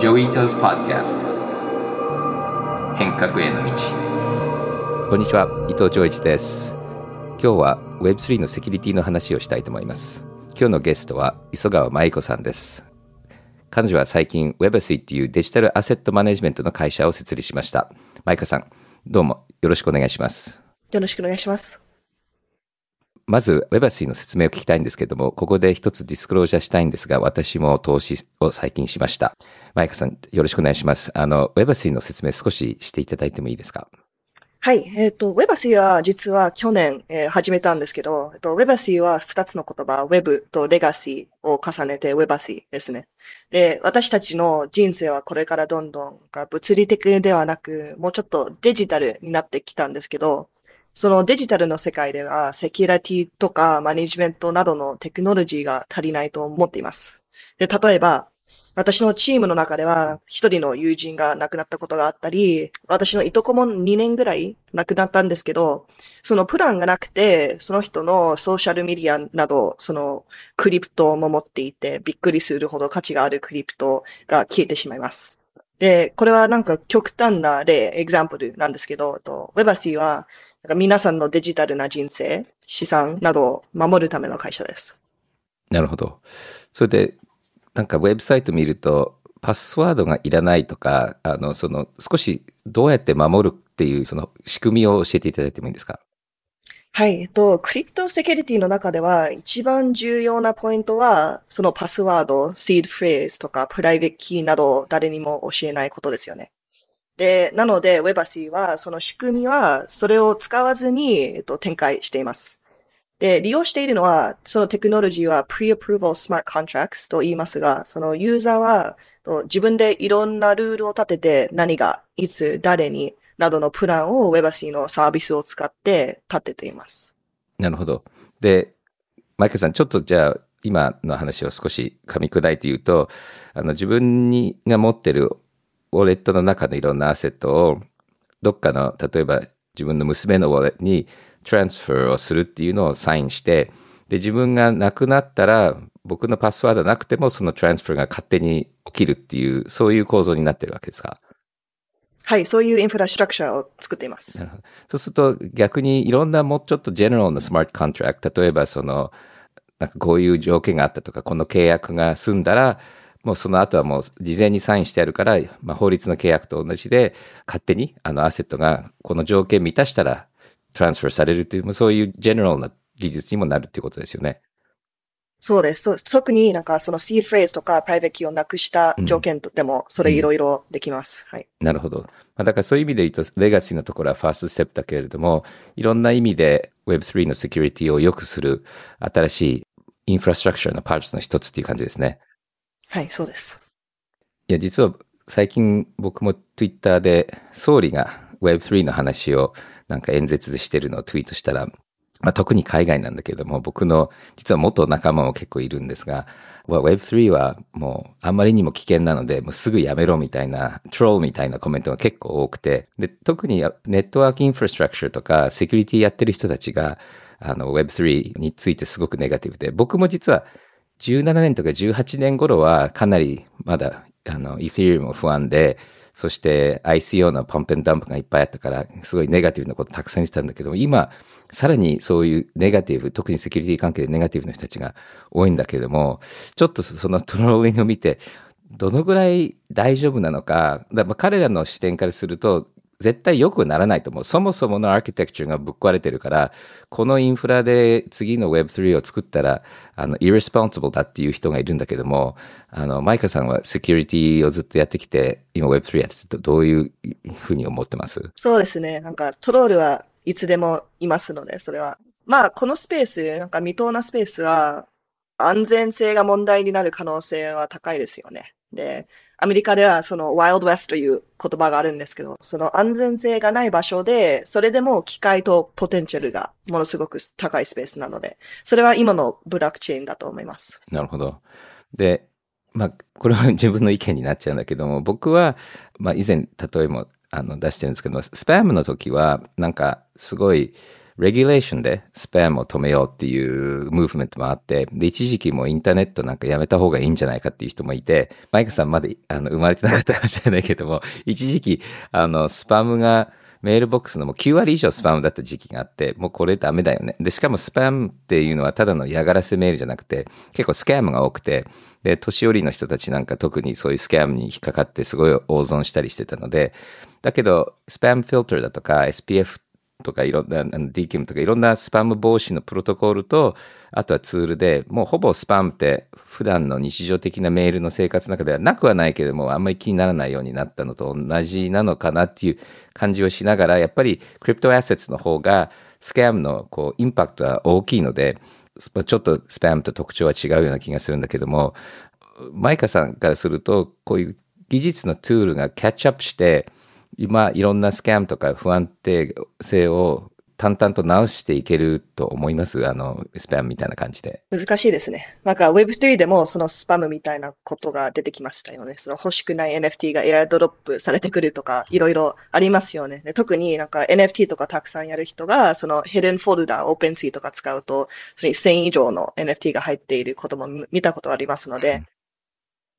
Joi Ito's Podcast 変革への道。こんにちは。伊藤穰一です。今日は Web3 のセキュリティの話をしたいと思います。今日のゲストは五十川舞香さんです。彼女は最近 Web3 っていうデジタルアセットマネジメントの会社を設立しました。舞香さんどうもよろしくお願いします。よろしくお願いします。まず Web3 の説明を聞きたいんですけども、ここで一つディスクロージャーしたいんですが、私も投資を最近しました。マイカさん、よろしくお願いします。あの、Web3 の説明少ししていただいてもいいですか？はい。えっ、ー、と、Web3 は実は去年、えー、始めたんですけど、えっと、Web3 は二つの言葉、Web と Legacy を重ねて Web3 ですね。で、私たちの人生はこれからどんどん物理的ではなく、もうちょっとデジタルになってきたんですけど、そのデジタルの世界では、セキュリティとかマネジメントなどのテクノロジーが足りないと思っています。で、例えば、私のチームの中では、一人の友人が亡くなったことがあったり、私のいとこも2年ぐらい亡くなったんですけど、そのプランがなくて、その人のソーシャルメディアなど、そのクリプトも持っていて、びっくりするほど価値があるクリプトが消えてしまいます。で、これはなんか極端な例、エグザンプルなんですけど、とウェバシーは皆さんのデジタルな人生、資産などを守るための会社です。なるほど。それで、なんかウェブサイト見ると、パスワードがいらないとか、あの、その、少しどうやって守るっていう、その仕組みを教えていただいてもいいですか？はい。えっと、クリプトセキュリティの中では一番重要なポイントは、そのパスワード、シードフレーズとかプライベートキーなど誰にも教えないことですよね。で、なので Webacy はその仕組みはそれを使わずに、えっと、展開しています。で、利用しているのは、そのテクノロジーは Pre-Approval Smart Contracts と言いますが、そのユーザーは自分でいろんなルールを立てて何が、いつ、誰になどのプランを WebAC のサービスを使って立てています。なるほど。で、マイケルさん、ちょっとじゃあ、今の話を少し噛み砕いて言うと、あの、自分にが持ってるウォレットの中のいろんなアセットを、どっかの、例えば自分の娘のウォレットにトランスファーをするっていうのをサインして、で、自分が亡くなったら、僕のパスワードなくてもそのトランスファーが勝手に起きるっていう、そういう構造になってるわけですか？はい、そういうインフラストラクチャーを作っています。そうすると逆にいろんなもうちょっとジェネラルなスマートコントラクト、例えばその、なんかこういう条件があったとか、この契約が済んだら、もうその後はもう事前にサインしてあるから、まあ、法律の契約と同じで、勝手にあのアセットがこの条件満たしたら transfer されるっていう、そういうジェネラルな技術にもなるっていうことですよね。そうです。特になんかそのシードフレーズとかプライベートキーをなくした条件でも、それいろいろできます、うん、はい。なるほど。まあ、だからそういう意味で言うと、レガシーのところはファーストステップだけれども、いろんな意味で Web3 のセキュリティを良くする新しいインフラストラクチャーのパーツの一つっていう感じですね。はい、そうです。いや、実は最近僕も Twitter で総理が Web3 の話をなんか演説してるのをツイートしたら、まあ、特に海外なんだけれども、僕の実は元仲間も結構いるんですが、Web3 はもうあんまりにも危険なので、もうすぐやめろみたいな、トローみたいなコメントが結構多くて、で、特にネットワークインフラストラクチャーとかセキュリティやってる人たちが、あの Web3 についてすごくネガティブで、僕も実は17年とか18年頃はかなりまだあの、イー t リ r も不安で、そして ICO のパンペンダンプがいっぱいあったから、すごいネガティブなことたくさん言ってたんだけど、今、さらにそういうネガティブ、特にセキュリティ関係でネガティブな人たちが多いんだけれども、ちょっとそのトローリングを見て、どのぐらい大丈夫なのか、だから彼らの視点からすると、絶対良くならないと思う。そもそものアーキテクチャがぶっ壊れてるから、このインフラで次の Web3 を作ったら、あの、irresponsible だっていう人がいるんだけども、あの、マイカさんはセキュリティをずっとやってきて、今 Web3 やっててどういうふうに思ってます？そうですね。なんかトロールはいつでもいますので、それは。まあ、このスペース、なんか未踏なスペースは、安全性が問題になる可能性は高いですよね。で、アメリカではその Wild West という言葉があるんですけど、その安全性がない場所で、それでも機械とポテンシャルがものすごく高いスペースなので、それは今のブロックチェーンだと思います。なるほど。で、まあ、これは自分の意見になっちゃうんだけども、僕は、まあ、以前、例えも、あの、出してるんですけども、スパムの時は、なんか、すごい、レギュレーションでスパムを止めようっていうムーブメントもあって、で、一時期もインターネットなんかやめた方がいいんじゃないかっていう人もいて、マイクさんまだあの生まれてなかったかもしれないけども、一時期、あの、スパムが、メールボックスのもう9割以上スパムだった時期があって、もうこれダメだよね。で、しかもスパムっていうのはただの嫌がらせメールじゃなくて、結構スキャムが多くて、で、年寄りの人たちなんか特にそういうスキャムに引っかかってすごい大損したりしてたので、だけど、スパムフィルターだとか SPF っとかいろんな、DKIM とかいろんなスパム防止のプロトコルと、あとはツールで、もうほぼスパムって普段の日常的なメールの生活の中ではなくはないけども、あんまり気にならないようになったのと同じなのかなっていう感じをしながら、やっぱりクリプトアセッツの方がスキャムのこうインパクトは大きいので、ちょっとスパムと特徴は違うような気がするんだけども、マイカさんからすると、こういう技術のツールがキャッチアップして、今いろんなスキャムとか不安定性を淡々と直していけると思います？あの、スパムみたいな感じで。難しいですね。なんか Web3 でもそのスパムみたいなことが出てきましたよね。その欲しくない NFT がエアドロップされてくるとか、いろいろありますよね。で特になんか NFT とかたくさんやる人が、その Hidden Folder、OpenSea とか使うと、それに1000以上の NFT が入っていることも見たことありますので、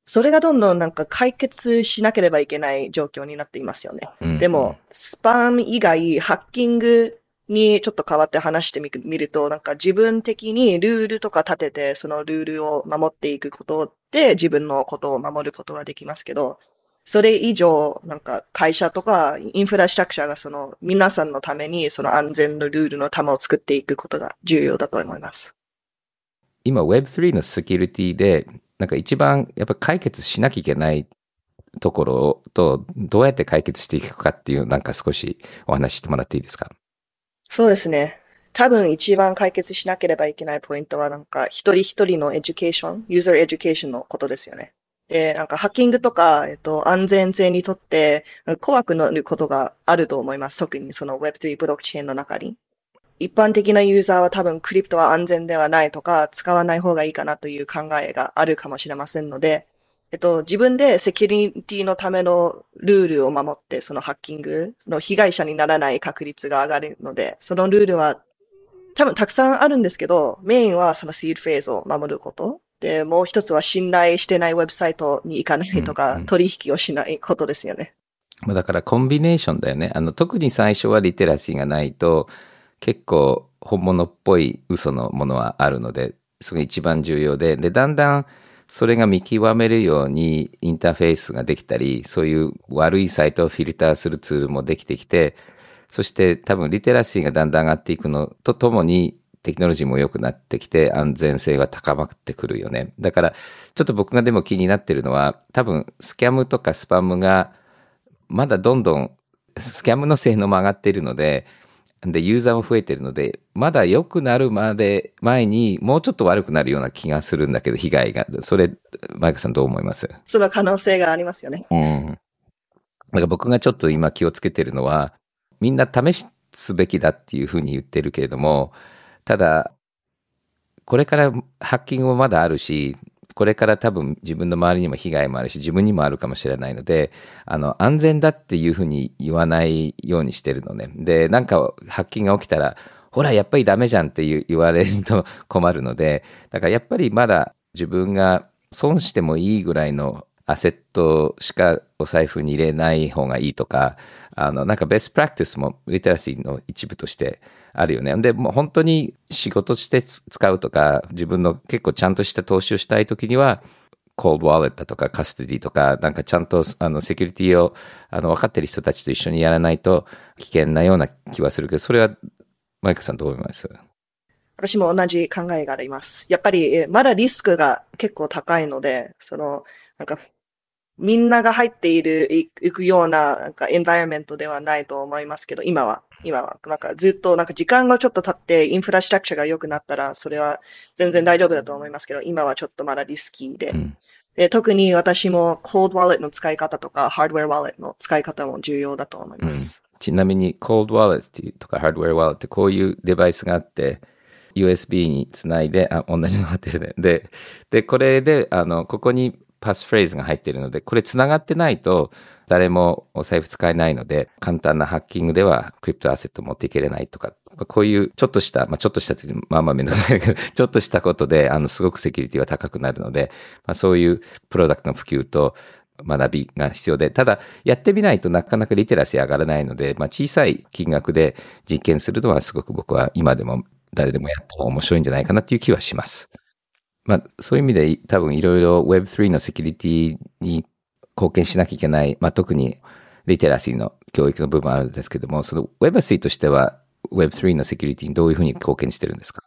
それがどんどんなんか解決しなければいけない状況になっていますよね。うんでも、スパム以外、ハッキングにちょっと変わって話してみみると、なんか自分的にルールとか立てて、そのルールを守っていくことで自分のことを守ることができますけど、それ以上、なんか会社とかインフラストラクチャーがその皆さんのためにその安全のルールの玉を作っていくことが重要だと思います。今 Web3 のセキュリティで、なんか一番やっぱ解決しなきゃいけないところと、どうやって解決していくかっていう、なんか少しお話してもらっていいですか？そうですね。多分一番解決しなければいけないポイントはなんか一人一人の education、user education のことですよね。で、なんかハッキングとか、えっと、安全性にとって怖くなることがあると思います。特にその Web3 ブロックチェーンの中に。一般的なユーザーは多分クリプトは安全ではないとか、使わない方がいいかなという考えがあるかもしれませんので、えっと、自分でセキュリティのためのルールを守って、そのハッキングの被害者にならない確率が上がるので、そのルールは多分たくさんあるんですけど、メインはそのシードフェーズを守ること。で、もう一つは信頼してないウェブサイトに行かないとか、うんうん取引をしないことですよね。まあだからコンビネーションだよね。あの、特に最初はリテラシーがないと、結構本物っぽい嘘のものはあるので、それが一番重要で、で、だんだんそれが見極めるようにインターフェースができたり、そういう悪いサイトをフィルターするツールもできてきて、そして多分リテラシーがだんだん上がっていくのとともに、テクノロジーも良くなってきて安全性が高まってくるよね。だから、ちょっと僕がでも気になってるのは、多分スキャムとかスパムがまだどんどんスキャムの性能も上がっているので、で、ユーザーも増えているので、まだ良くなるまで前にもうちょっと悪くなるような気がするんだけど、被害が。それ、マイクさんどう思います？その可能性がありますよね。うん。だから僕がちょっと今気をつけてるのは、みんな試すべきだっていうふうに言ってるけれども、ただ、これからハッキングもまだあるし、これから多分自分の周りにも被害もあるし、自分にもあるかもしれないので、あの、安全だっていうふうに言わないようにしてるのね。で、なんか発見が起きたら、ほら、やっぱりダメじゃんって言われると 困るので、だからやっぱりまだ自分が損してもいいぐらいのアセットしかお財布に入れない方がいいとか、あの、なんかベストプラクティスもリテラシーの一部としてあるよね。で、もう本当に仕事して使うとか、自分の結構ちゃんとした投資をしたいときには、コールドワレットとかカステディとか、なんかちゃんとあのセキュリティをあの分かってる人たちと一緒にやらないと危険なような気はするけど、それはマイクさんどう思います？私も同じ考えがあります。やっぱり、えまだリスクが結構高いので、その、なんか、みんなが入っている、い行くような、なんか、エンバイロメントではないと思いますけど、今は、今は、なんかずっと、なんか時間がちょっと経って、インフラストラクチャーが良くなったら、それは全然大丈夫だと思いますけど、今はちょっとまだリスキーで。うん。で特に私も、コールドワレットの使い方とか、ハードウェアワレットの使い方も重要だと思います。ちなみに、コールドワレットとかハードウェアワレットってこういうデバイスがあって、USB につないで、あ、同じのがってるね。で、で、これで、あの、ここにパスフレーズが入ってるので、これ繋がってないと誰もお財布使えないので、簡単なハッキングではクリプトアセット持っていけれないとか、こういうちょっとした、まあちょっとしたってまあまあめんどくさいけど、ちょっとしたことで、あの、すごくセキュリティは高くなるので、まあそういうプロダクトの普及と、学びが必要で、ただ、やってみないとなかなかリテラシー上がらないので、まあ、小さい金額で実験するのはすごく僕は今でも誰でもやっても面白いんじゃないかなっていう気はします。まあ、そういう意味で多分いろいろ Web3 のセキュリティに貢献しなきゃいけない、まあ、特にリテラシーの教育の部分あるんですけども、その Web3 としては Web3 のセキュリティにどういうふうに貢献してるんですか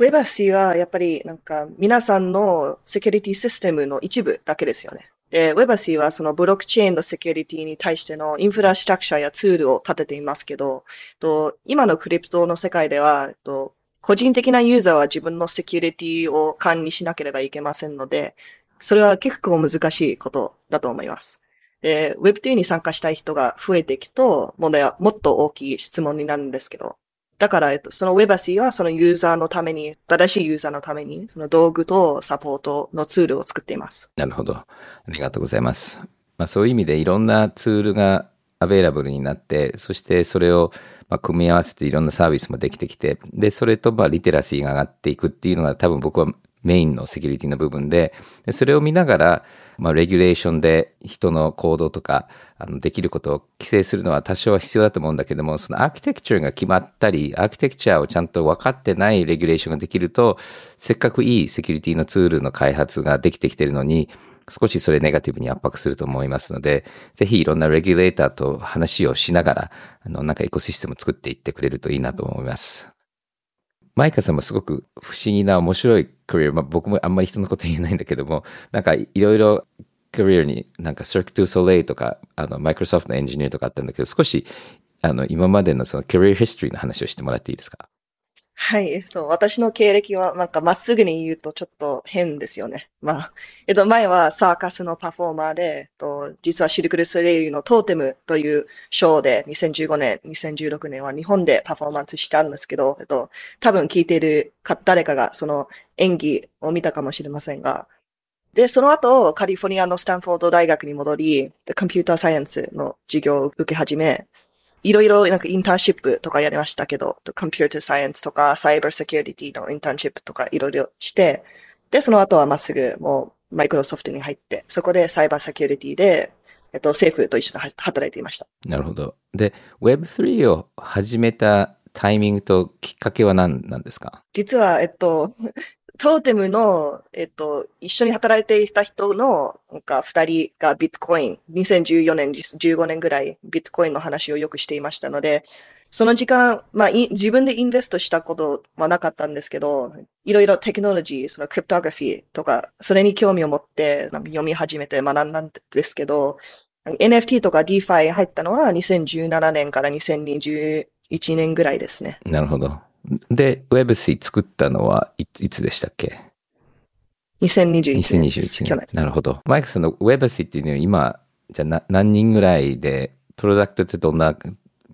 ？Web3 はやっぱりなんか皆さんのセキュリティシステムの一部だけですよね。で、Web3 はそのブロックチェーンのセキュリティに対してのインフラストラクチャーやツールを立てていますけど、と今のクリプトの世界では、と個人的なユーザーは自分のセキュリティを管理しなければいけませんので、それは結構難しいことだと思います。で、Web2 に参加したい人が増えていくと、もっと大きい質問になるんですけど、だから、えっと、その Webacy はそのユーザーのために、正しいユーザーのために、その道具とサポートのツールを作っています。なるほど。ありがとうございます。まあそういう意味でいろんなツールがアベイラブルになって、そしてそれをま、組み合わせていろんなサービスもできてきて、で、それとまリテラシーが上がっていくっていうのが多分僕はメインのセキュリティの部分で、でそれを見ながら、まあ、レギュレーションで人の行動とか、あの、できることを規制するのは多少は必要だと思うんだけども、そのアーキテクチャが決まったり、アーキテクチャをちゃんと分かってないレギュレーションができると、せっかくいいセキュリティのツールの開発ができてきてるのに、少しそれネガティブに圧迫すると思いますので、ぜひいろんなレギュレーターと話をしながら、あの、なんかエコシステムを作っていってくれるといいなと思います。マイカさんもすごく不思議な面白いクリア、まあ、僕もあんまり人のこと言えないんだけども、なんかいろいろクリアになんか Cirque du Soleil とか、あの、マイクロソフトのエンジニアとかあったんだけど、少し、あの、今までのそのキャリアヒストリーの話をしてもらっていいですか？はい、えっと、私の経歴は、なんか、まっすぐに言うとちょっと変ですよね。まあ、えっと、前はサーカスのパフォーマーで、えっと、実はシルクルソレイユのトーテムというショーで2015年、2016年は日本でパフォーマンスしたんですけど、えっと、多分聞いているか、誰かがその演技を見たかもしれませんが、で、その後、カリフォルニアのスタンフォード大学に戻り、コンピューターサイエンスの授業を受け始め、いろいろなんかインターンシップとかやりましたけど、コンピューターサイエンスとかサイバーセキュリティのインターンシップとかいろいろして、で、その後はまっすぐもうマイクロソフトに入って、そこでサイバーセキュリティで、えっと、政府と一緒に働いていました。なるほど。で、Web3 を始めたタイミングときっかけは何なんですか？実は、えっと、トーテムの、えっと、一緒に働いていた人の、なんか二人がビットコイン、2014年、15年ぐらいビットコインの話をよくしていましたので、その時間、まあ、自分でインベストしたことはなかったんですけど、いろいろテクノロジー、そのクリプトグラフィーとか、それに興味を持って、なんか読み始めて学んだんですけど、NFT とか DeFi 入ったのは2017年から2021年ぐらいですね。なるほど。で、Web3 作ったのはいいつでしたっけ ?2021 年。2021年。なるほど。マイクさんの Web3 っていうのは今、じゃあ何人ぐらいで、プロダクトってどんなフ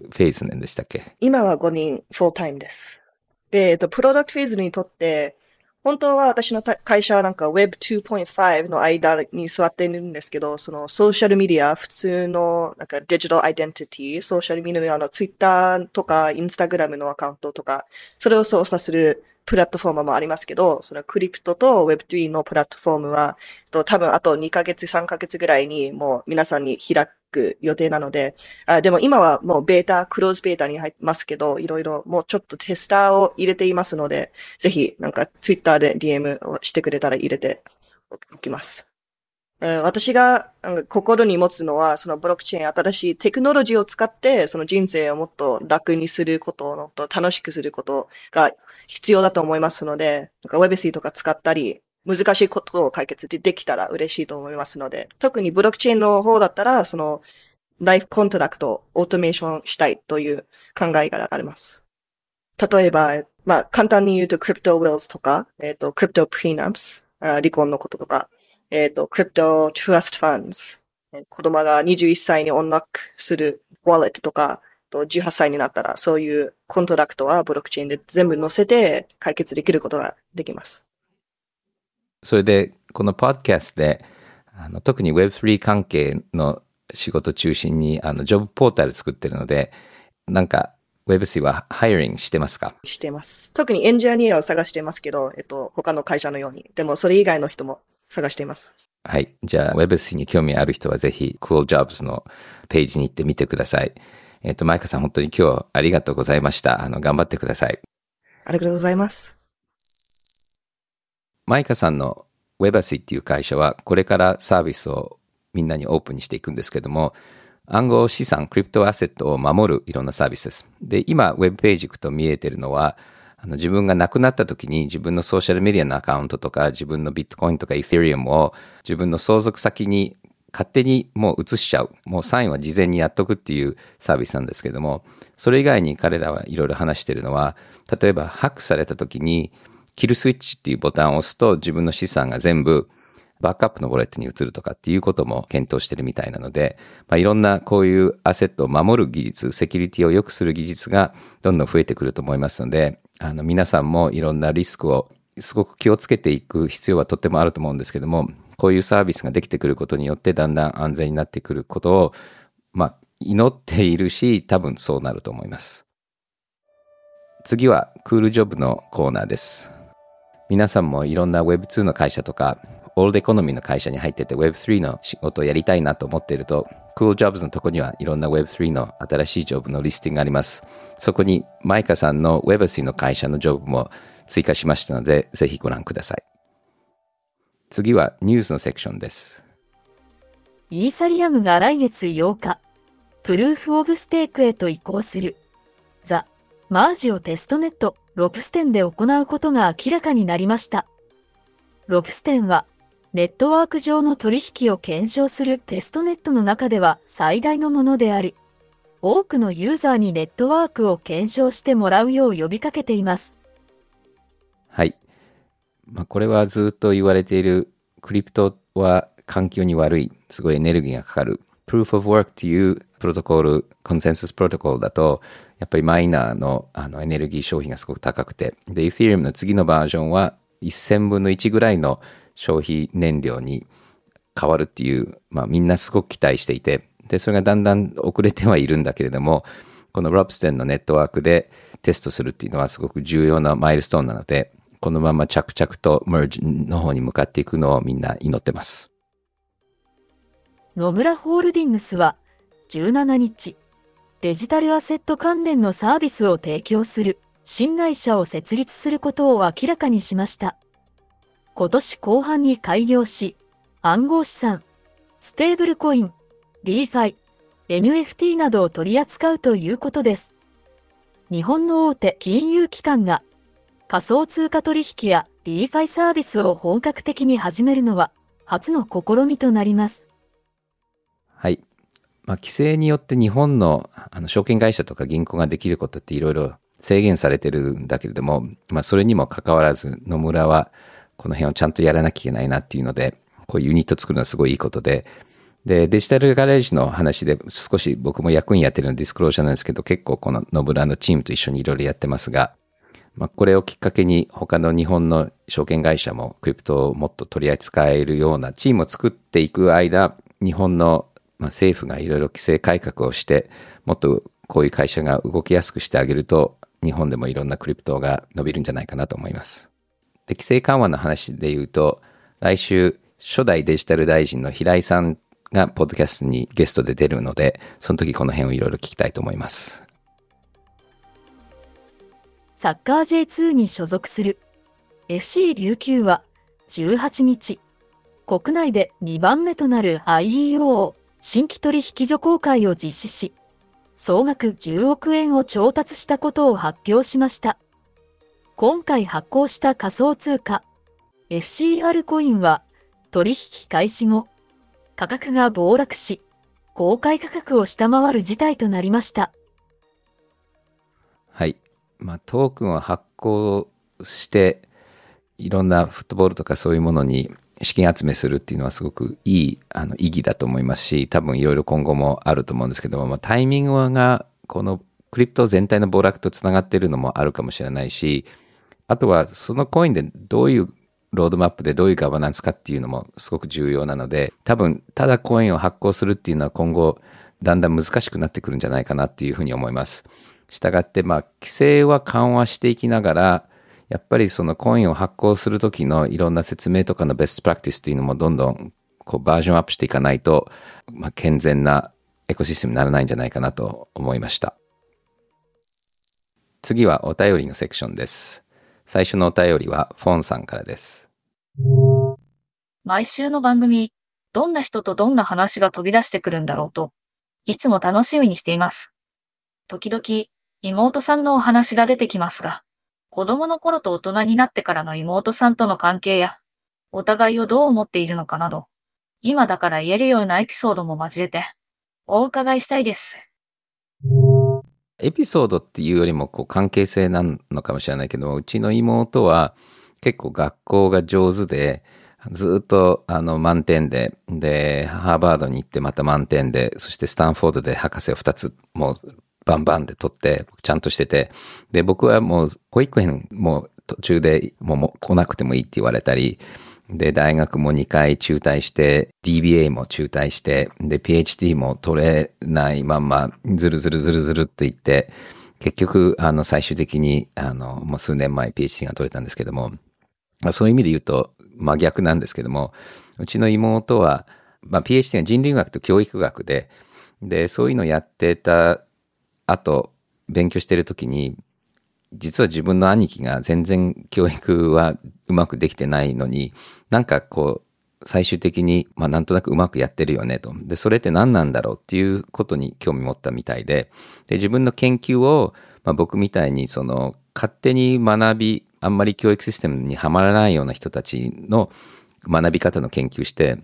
ェーズなんでしたっけ？今は5人、フォータイムです。で、えっと、プロダクトフェーズにとって、本当は私の会社はなんか Web 2.5の間に座っているんですけど、そのソーシャルメディア、普通のなんかデジタルアイデンティティ、ソーシャルメディアの Twitter とか Instagram のアカウントとか、それを操作するプラットフォームもありますけど、そのクリプトと Web3 のプラットフォームは、多分あと2ヶ月、3ヶ月ぐらいにもう皆さんに開くく予定なので、あでも今はもうベータ、クローズベータに入ってますけど、いろいろもうちょっとテスターを入れていますので、ぜひなんかツイッターで DM をしてくれたら入れておきます。私が心に持つのは、そのブロックチェーン、新しいテクノロジーを使って、その人生をもっと楽にすること、もっと楽しくすることが必要だと思いますので、なんか WebC とか使ったり、難しいことを解決でできたら嬉しいと思いますので、特にブロックチェーンの方だったら、その、life contract をオートメーションしたいという考えがあります。例えば、まあ、簡単に言うと、 crypto wills とか、えっ、ー、と、 crypto prenups、離婚のこととか、えっ、ー、と、 crypto trust funds、子供が21歳に unlock するウォレットとか、と18歳になったら、そういうコントラクトはブロックチェーンで全部載せて解決できることができます。それで、このポッドキャストで、あの特に Web3 関係の仕事中心に、あの、ジョブポータル作ってるので、なんか、Web3 はハイリングしてますか？してます。特にエンジニアを探してますけど、えっと、他の会社のように。でも、それ以外の人も探しています。はい。じゃあ、Web3 に興味ある人はぜひ、Cool Jobs のページに行ってみてください。えっ、と、マイカさん本当に今日ありがとうございました。あの、頑張ってください。ありがとうございます。マイカさんの Webacy っていう会社は、これからサービスをみんなにオープンにしていくんですけども、暗号資産、クリプトアセットを守るいろんなサービスです。で、今、ウェブページ行くと見えてるのは、あの自分が亡くなった時に自分のソーシャルメディアのアカウントとか自分のビットコインとかイー e リアムを自分の相続先に勝手にもう移しちゃう。もうサインは事前にやっとくっていうサービスなんですけども、それ以外に彼らはいろいろ話してるのは、例えばハックされた時にキルスイッチっていうボタンを押すと自分の資産が全部バックアップのウォレットに移るとかっていうことも検討してるみたいなので、まあ、いろんなこういうアセットを守る技術、セキュリティを良くする技術がどんどん増えてくると思いますので、あの皆さんもいろんなリスクをすごく気をつけていく必要はとってもあると思うんですけども、こういうサービスができてくることによってだんだん安全になってくることを、まあ、祈っているし、多分そうなると思います。次はクールジョブのコーナーです。皆さんもいろんな Web2 の会社とか、オールドエコノミーの会社に入ってて Web3 の仕事をやりたいなと思っていると、Cool Jobs のとこにはいろんな Web3 の新しいジョブのリスティングがあります。そこにマイカさんの Webacy の会社のジョブも追加しましたので、ぜひご覧ください。次はニュースのセクションです。イーサリアムが来月8日、プルーフオブステークへと移行する。マージをテストネット、ロプステンで行うことが明らかになりました。ロプステンは、ネットワーク上の取引を検証するテストネットの中では最大のものである。多くのユーザーにネットワークを検証してもらうよう呼びかけています。はい。まあ、これはずっと言われているクリプトは環境に悪い、すごいエネルギーがかかる。Proof of Work っていうプロトコル、コンセンサスプロトコルだと、やっぱりマイナーのあのエネルギー消費がすごく高くて、で、Ethereum の次のバージョンは1000分の1ぐらいの消費燃料に変わるっていう、まあみんなすごく期待していて、で、それがだんだん遅れてはいるんだけれども、このロプステンのネットワークでテストするっていうのはすごく重要なマイルストーンなので、このまま着々と merge の方に向かっていくのをみんな祈ってます。野村ホールディングスは17日、デジタルアセット関連のサービスを提供する新会社を設立することを明らかにしました。今年後半に開業し、暗号資産、ステーブルコイン、DeFi、NFT などを取り扱うということです。日本の大手金融機関が仮想通貨取引や DeFi サービスを本格的に始めるのは初の試みとなります。はい。まあ、規制によって日本のあの証券会社とか銀行ができることっていろいろ制限されてるんだけれども、まあ、それにもかかわらず野村はこの辺をちゃんとやらなきゃいけないなっていうので、こういうユニット作るのはすごいいいことで、で、デジタルガレージの話で少し僕も役員やってるのディスクロージャーなんですけど、結構この野村のチームと一緒にいろいろやってますが、まあ、これをきっかけに他の日本の証券会社もクリプトをもっと取り扱えるようなチームを作っていく間、日本のまあ政府がいろいろ規制改革をして、もっとこういう会社が動きやすくしてあげると、日本でもいろんなクリプトが伸びるんじゃないかなと思います。で、規制緩和の話で言うと、来週、初代デジタル大臣の平井さんがポッドキャストにゲストで出るので、その時この辺をいろいろ聞きたいと思います。サッカー J2 に所属する FC 琉球は18日、国内で2番目となる IEO 新規取引所公開を実施し、総額10億円を調達したことを発表しました。今回発行した仮想通貨 FCR コインは取引開始後、価格が暴落し、公開価格を下回る事態となりました。はい。まあ、トークンを発行して、いろんなフットボールとかそういうものに資金集めするっていうのはすごくいいあの意義だと思いますし、多分いろいろ今後もあると思うんですけども、まあ、タイミングがこのクリプト全体の暴落とつながっているのもあるかもしれないし、あとはそのコインでどういうロードマップでどういうガバナンスかっていうのもすごく重要なので、多分、ただコインを発行するっていうのは今後、だんだん難しくなってくるんじゃないかなっていうふうに思います。したがって、まあ、規制は緩和していきながら、やっぱりそのコインを発行するときのいろんな説明とかのベストプラクティスっていうのもどんどんこうバージョンアップしていかないと、まあ、健全なエコシステムにならないんじゃないかなと思いました。次はお便りのセクションです。最初のお便りはフォンさんからです。毎週の番組、どんな人とどんな話が飛び出してくるんだろうと、いつも楽しみにしています。時々、妹さんのお話が出てきますが、子供の頃と大人になってからの妹さんとの関係や、お互いをどう思っているのかなど、今だから言えるようなエピソードも交えて、お伺いしたいです。エピソードっていうよりもこう関係性なのかもしれないけど、うちの妹は結構学校が上手で、ずっとあの満点で、で、ハーバードに行ってまた満点で、そしてスタンフォードで博士を2つもうバンバンで取って、ちゃんとしてて、で、僕はもう保育園も途中でもう来なくてもいいって言われたり、で、大学も2回中退して、DBA も中退して、で、PhD も取れないまんま、ずるずるずるずるって言って、結局、あの、最終的に、あの、もう数年前 PhD が取れたんですけども、まあ、そういう意味で言うと、真逆なんですけども、うちの妹は、まあ、PhD が人類学と教育学で、で、そういうのをやってた後、勉強してる時に、実は自分の兄貴が全然教育はうまくできてないのに、なんかこう、最終的に、まあなんとなくうまくやってるよねと。で、それって何なんだろうっていうことに興味持ったみたいで、で、自分の研究を、まあ僕みたいにその、勝手に学び、あんまり教育システムにはまらないような人たちの学び方の研究して、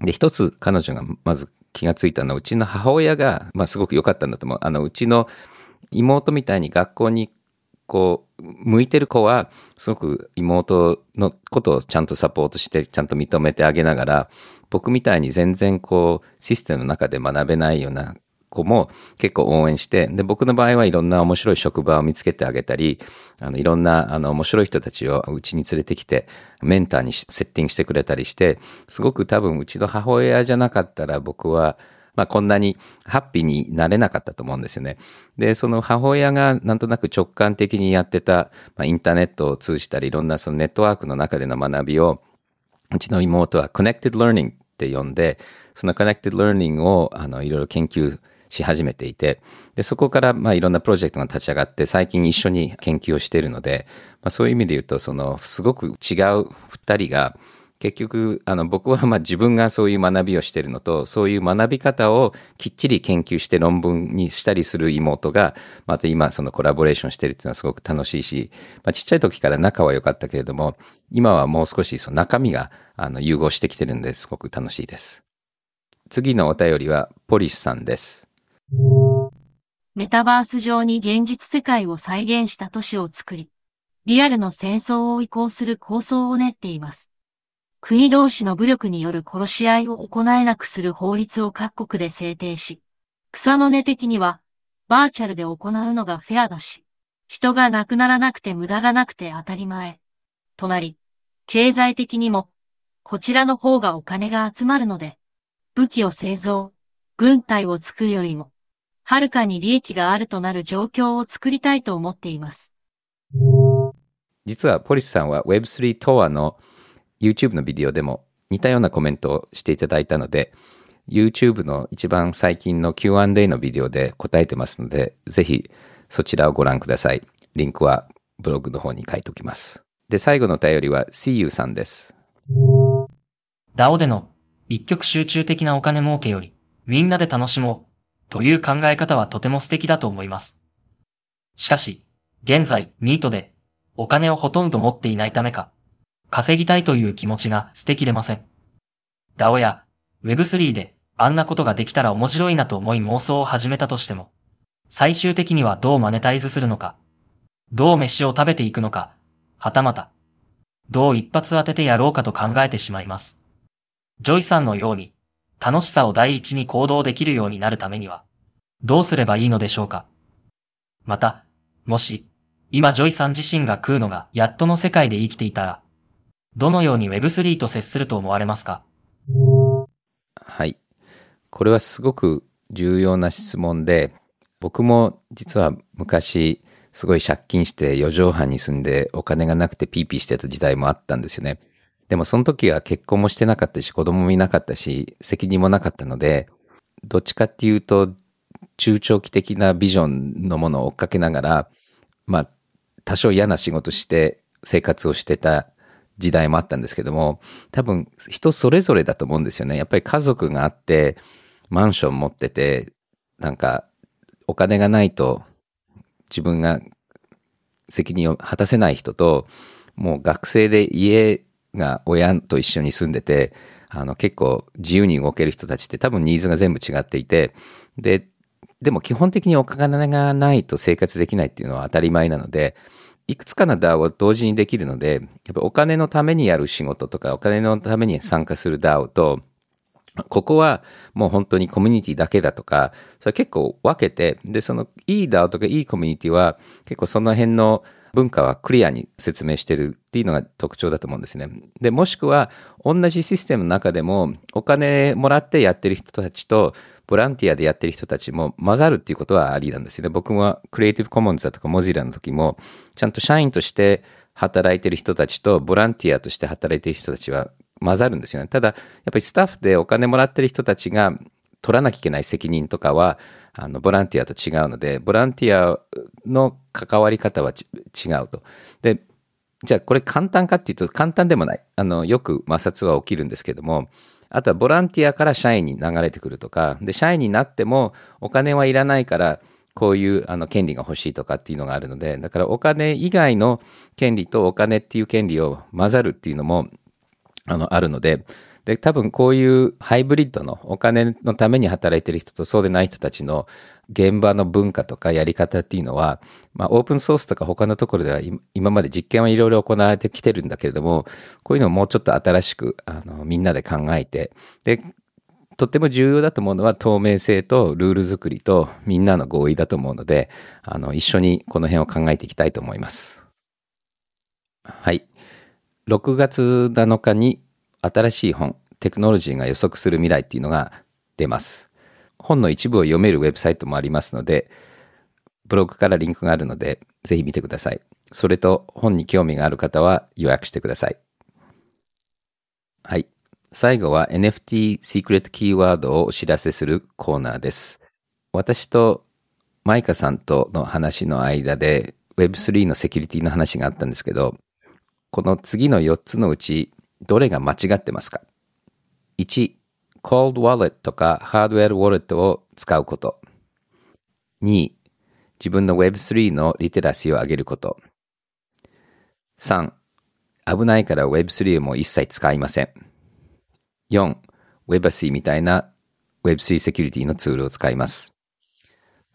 で、一つ彼女がまず気がついたのは、うちの母親が、まあすごく良かったんだと思う。あの、うちの妹みたいに学校にこう、向いてる子は、すごく妹のことをちゃんとサポートして、ちゃんと認めてあげながら、僕みたいに全然こう、システムの中で学べないような子も結構応援して、で、僕の場合はいろんな面白い職場を見つけてあげたり、あの、いろんな、あの、面白い人たちをうちに連れてきて、メンターにセッティングしてくれたりして、すごく多分うちの母親じゃなかったら僕は、まあ、こんなにハッピーになれなかったと思うんですよね。で、その母親がなんとなく直感的にやってた、まあ、インターネットを通じたり、いろんなそのネットワークの中での学びを、うちの妹は Connected Learning って呼んで、その Connected Learning をあのいろいろ研究し始めていて、で、そこからまあいろんなプロジェクトが立ち上がって、最近一緒に研究をしているので、まあ、そういう意味で言うと、そのすごく違う二人が、結局、あの、僕はま自分がそういう学びをしているのと、そういう学び方をきっちり研究して論文にしたりする妹が、また今そのコラボレーションしてるっていうのはすごく楽しいし、まあちっちゃい時から仲は良かったけれども、今はもう少しその中身が、あの、融合してきてるんですごく楽しいです。次のお便りは、ポリスさんです。メタバース上に現実世界を再現した都市を作り、リアルの戦争を移行する構想を練っています。国同士の武力による殺し合いを行えなくする法律を各国で制定し、草の根的には、バーチャルで行うのがフェアだし、人が亡くならなくて無駄がなくて当たり前。となり、経済的にも、こちらの方がお金が集まるので、武器を製造、軍隊を作るよりも、はるかに利益があるとなる状況を作りたいと思っています。実はポリスさんは Web3 トアの YouTube のビデオでも似たようなコメントをしていただいたので、YouTube の一番最近の Q&A のビデオで答えてますので、ぜひそちらをご覧ください。リンクはブログの方に書いておきます。で、最後のお便りは CU さんです。DAO での一極集中的なお金儲けより、みんなで楽しもうという考え方はとても素敵だと思います。しかし、現在、ニートでお金をほとんど持っていないためか、稼ぎたいという気持ちが捨てきれません。DAO や Web3 であんなことができたら面白いなと思い妄想を始めたとしても、最終的にはどうマネタイズするのか、どう飯を食べていくのか、はたまた、どう一発当ててやろうかと考えてしまいます。ジョイさんのように、楽しさを第一に行動できるようになるためには、どうすればいいのでしょうか？また、もし、今ジョイさん自身が食うのがやっとの世界で生きていたら、どのように Web3 と接すると思われますか？はい。これはすごく重要な質問で、僕も実は昔すごい借金して4畳半に住んでお金がなくてピーピーしてた時代もあったんですよね。でもその時は結婚もしてなかったし子供もいなかったし責任もなかったので、どっちかっていうと中長期的なビジョンのものを追っかけながら、まあ多少嫌な仕事して生活をしてた時代もあったんですけども、多分人それぞれだと思うんですよね。やっぱり家族があって、マンション持ってて、なんかお金がないと自分が責任を果たせない人と、もう学生で家が親と一緒に住んでて、あの結構自由に動ける人たちって多分ニーズが全部違っていて、で、でも基本的にお金がないと生活できないっていうのは当たり前なので、いくつかの DAO を同時にできるので、やっぱお金のためにやる仕事とか、お金のために参加する DAO と、ここはもう本当にコミュニティだけだとか、それ結構分けて、で、そのいい DAO とかいいコミュニティは結構その辺の文化はクリアに説明してるっていうのが特徴だと思うんですね。で、もしくは同じシステムの中でもお金もらってやってる人たちとボランティアでやってる人たちも混ざるっていうことはありなんですね。僕もクリエイティブコモンズだとかモジラの時もちゃんと社員として働いてる人たちとボランティアとして働いてる人たちは混ざるんですよね。ただ、やっぱりスタッフでお金もらってる人たちが取らなきゃいけない責任とかは、あの、ボランティアと違うので、ボランティアの関わり方は違うと。で、じゃあこれ簡単かっていうと簡単でもない。あの、よく摩擦は起きるんですけども、あとはボランティアから社員に流れてくるとか、で、社員になってもお金はいらないから、こういうあの権利が欲しいとかっていうのがあるので、だからお金以外の権利とお金っていう権利を混ざるっていうのもあの、あるので、で、多分こういうハイブリッドのお金のために働いてる人とそうでない人たちの現場の文化とかやり方っていうのは、まあオープンソースとか他のところでは今まで実験はいろいろ行われてきてるんだけれども、こういうのをもうちょっと新しく、あの、みんなで考えて、で、とっても重要だと思うのは透明性とルール作りとみんなの合意だと思うので、あの、一緒にこの辺を考えていきたいと思います。はい。6月7日に新しい本、テクノロジーが予測する未来っていうのが出ます。本の一部を読めるウェブサイトもありますので、ブログからリンクがあるので、ぜひ見てください。それと本に興味がある方は予約してください。はい。最後は NFT シークレットキーワードをお知らせするコーナーです。私とマイカさんとの話の間で Web3 のセキュリティの話があったんですけど、この次の4つのうち、どれが間違ってますか ?1、cold wallet とかハードウェアウォレットを使うこと。2、自分の Web3 のリテラシーを上げること。3、危ないから Web3 も一切使いません。4、Webacy みたいな Web3 セキュリティのツールを使います。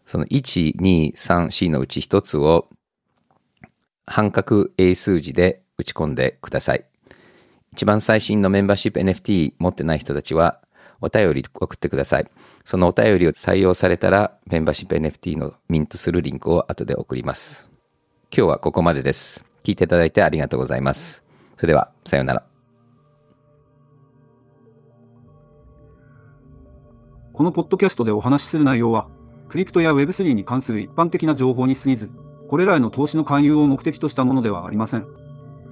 その1、2、3、4のうち1つを半角英数字で打ち込んでください。一番最新のメンバーシップ NFT 持ってない人たちはお便り送ってください。そのお便りを採用されたらメンバーシップ NFT のミントするリンクを後で送ります。今日はここまでです。聞いていただいてありがとうございます。それでは、さようなら。このポッドキャストでお話しする内容は、クリプトや Web3 に関する一般的な情報に過ぎず、これらへの投資の勧誘を目的としたものではありません。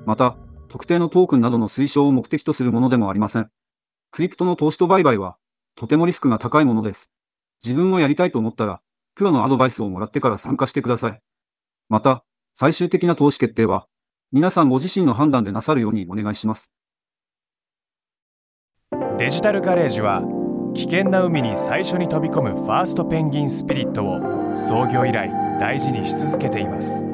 また、特定のトークンなどの推奨を目的とするものでもありません。クリプトの投資と売買は、とてもリスクが高いものです。自分もやりたいと思ったら、プロのアドバイスをもらってから参加してください。また、最終的な投資決定は、皆さんご自身の判断でなさるようにお願いします。デジタルガレージは、危険な海に最初に飛び込むファーストペンギンスピリットを創業以来大事にし続けています。